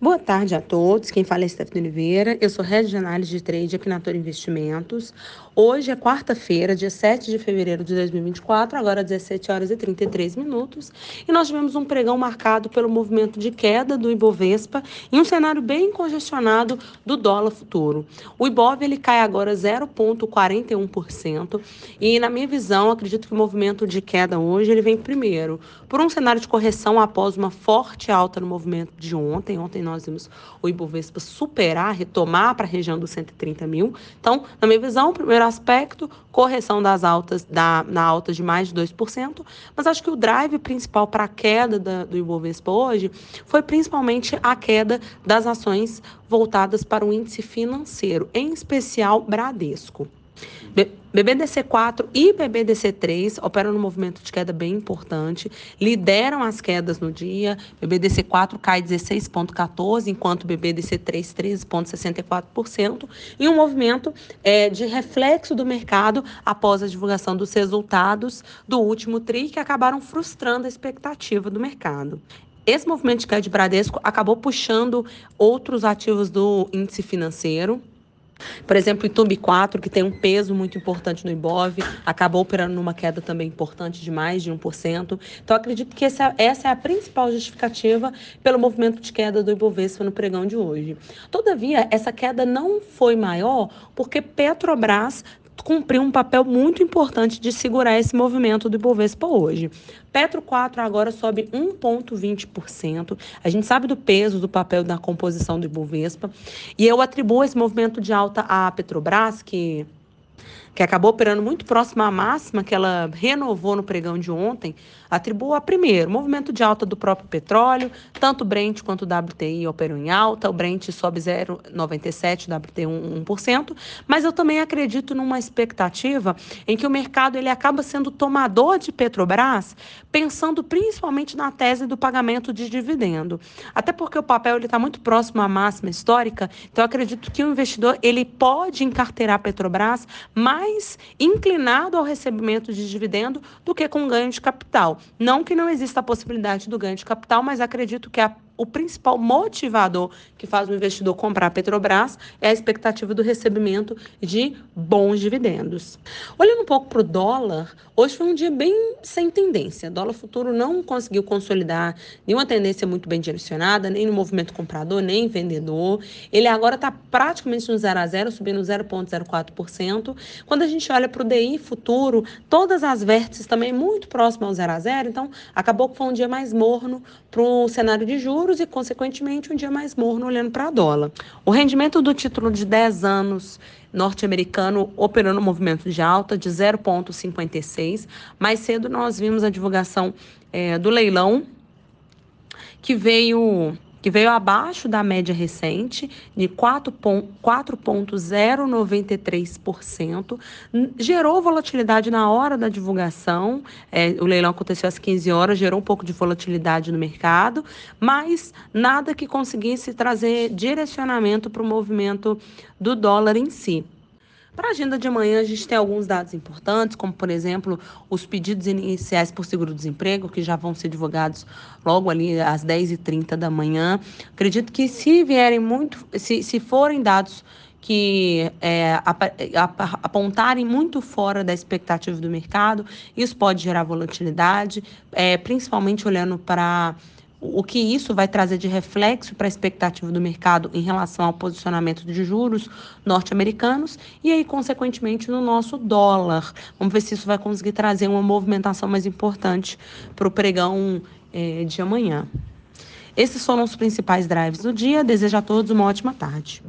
Boa tarde a todos. Quem fala é Stephanie Oliveira. Eu sou head de análise de trade aqui na Toro Investimentos. Hoje é quarta-feira, dia 7 de fevereiro de 2024, agora 17 horas e 33 minutos, e nós tivemos um pregão marcado pelo movimento de queda do Ibovespa em um cenário bem congestionado do dólar futuro. O Ibov ele cai agora 0.41% e na minha visão, acredito que o movimento de queda hoje ele vem primeiro por um cenário de correção após uma forte alta no movimento de ontem. Ontem nós vimos o Ibovespa superar, retomar para a região dos 130 mil. Então, na minha visão, primeiro aspecto, correção das altas, da, na alta de mais de 2%, mas acho que o drive principal para a queda da, do Ibovespa hoje foi principalmente a queda das ações voltadas para o índice financeiro, em especial Bradesco. BBDC4 e BBDC3 operam no movimento de queda bem importante, lideram as quedas no dia. BBDC4 cai 16,14%, enquanto BBDC3 13,64%, em um movimento é, de reflexo do mercado após a divulgação dos resultados do último TRI, que acabaram frustrando a expectativa do mercado. Esse movimento de queda de Bradesco acabou puxando outros ativos do índice financeiro, por exemplo, o Itumbi 4, que tem um peso muito importante no Ibov, acabou operando numa queda também importante de mais de 1%. Então, acredito que essa, essa é a principal justificativa pelo movimento de queda do Ibovespa no pregão de hoje. Todavia, essa queda não foi maior porque Petrobras cumpriu um papel muito importante de segurar esse movimento do Ibovespa hoje. Petro 4 agora sobe 1,20%. A gente sabe do peso do papel da composição do Ibovespa. E eu atribuo esse movimento de alta à Petrobras, que que acabou operando muito próximo à máxima que ela renovou no pregão de ontem, atribuo a primeiro, movimento de alta do próprio petróleo, tanto o Brent quanto o WTI operam em alta, o Brent sobe 0,97, o WTI 1%, mas eu também acredito numa expectativa em que o mercado ele acaba sendo tomador de Petrobras, pensando principalmente na tese do pagamento de dividendo. Até porque o papel está muito próximo à máxima histórica, então eu acredito que o investidor ele pode encarteirar Petrobras mais mais inclinado ao recebimento de dividendo do que com ganho de capital. Não que não exista a possibilidade do ganho de capital, mas acredito que a o principal motivador que faz o investidor comprar a Petrobras é a expectativa do recebimento de bons dividendos. Olhando um pouco para o dólar, hoje foi um dia bem sem tendência. O dólar futuro não conseguiu consolidar nenhuma tendência muito bem direcionada, nem no movimento comprador, nem vendedor. Ele agora está praticamente no 0 a 0, subindo 0,04%. Quando a gente olha para o DI futuro, todas as vértices também muito próximas ao 0 a 0, então acabou que foi um dia mais morno para o cenário de juros e, consequentemente, um dia mais morno olhando para a dólar. O rendimento do título de 10 anos norte-americano operando um movimento de alta de 0,56. Mais cedo nós vimos a divulgação é, do leilão que veio que veio abaixo da média recente de 4,093%, gerou volatilidade na hora da divulgação. É, o leilão aconteceu às 15 horas, gerou um pouco de volatilidade no mercado, mas nada que conseguisse trazer direcionamento para o movimento do dólar em si. Para a agenda de amanhã, a gente tem alguns dados importantes, como, por exemplo, os pedidos iniciais por seguro-desemprego, que já vão ser divulgados logo ali às 10h30 da manhã. Acredito que se vierem muito, se, se forem dados que é, apontarem muito fora da expectativa do mercado, isso pode gerar volatilidade, é, principalmente olhando para o que isso vai trazer de reflexo para a expectativa do mercado em relação ao posicionamento de juros norte-americanos e aí, consequentemente, no nosso dólar. Vamos ver se isso vai conseguir trazer uma movimentação mais importante para o pregão é, de amanhã. Esses foram os principais drives do dia. Desejo a todos uma ótima tarde.